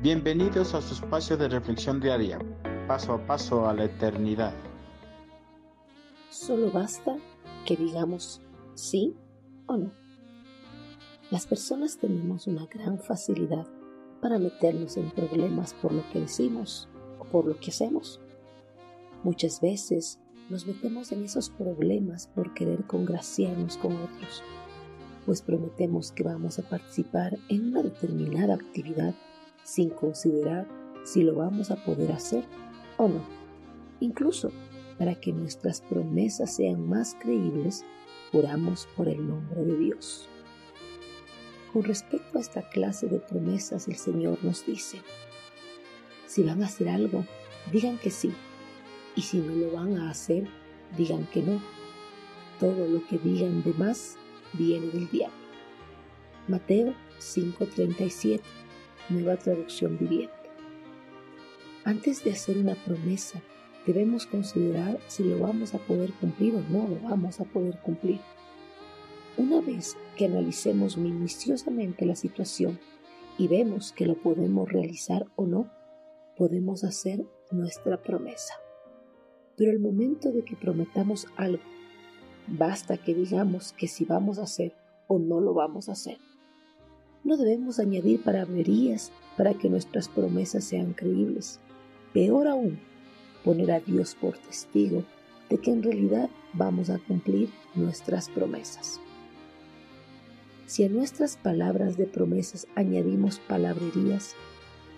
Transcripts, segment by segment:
Bienvenidos a su espacio de reflexión diaria, paso a paso a la eternidad. Solo basta que digamos sí o no. Las personas tenemos una gran facilidad para meternos en problemas por lo que decimos o por lo que hacemos. Muchas veces nos metemos en esos problemas por querer congraciarnos con otros, pues prometemos que vamos a participar en una determinada actividad sin considerar si lo vamos a poder hacer o no. Incluso para que nuestras promesas sean más creíbles, juramos por el nombre de Dios. Con respecto a esta clase de promesas, el Señor nos dice, si van a hacer algo, digan que sí, y si no lo van a hacer, digan que no. Todo lo que digan de más viene del diablo. Mateo 5:37, nueva traducción viviente. Antes de hacer una promesa, debemos considerar si lo vamos a poder cumplir o no lo vamos a poder cumplir. Una vez que analicemos minuciosamente la situación y vemos que lo podemos realizar o no, podemos hacer nuestra promesa. Pero el momento de que prometamos algo, basta que digamos que si vamos a hacer o no lo vamos a hacer. No debemos añadir palabrerías para que nuestras promesas sean creíbles. Peor aún, poner a Dios por testigo de que en realidad vamos a cumplir nuestras promesas. Si a nuestras palabras de promesas añadimos palabrerías,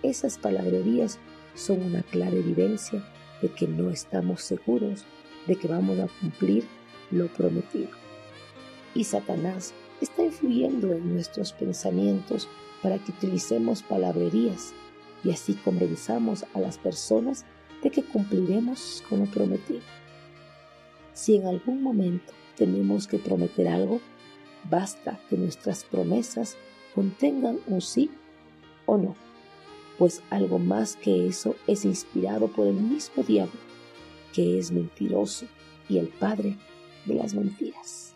esas palabrerías son una clara evidencia de que no estamos seguros de que vamos a cumplir lo prometido. Y Satanás está influyendo en nuestros pensamientos para que utilicemos palabrerías y así convenzamos a las personas de que cumpliremos con lo prometido. Si en algún momento tenemos que prometer algo, basta que nuestras promesas contengan un sí o no pues algo más que eso es inspirado por el mismo diablo, que es mentiroso y el padre de las mentiras.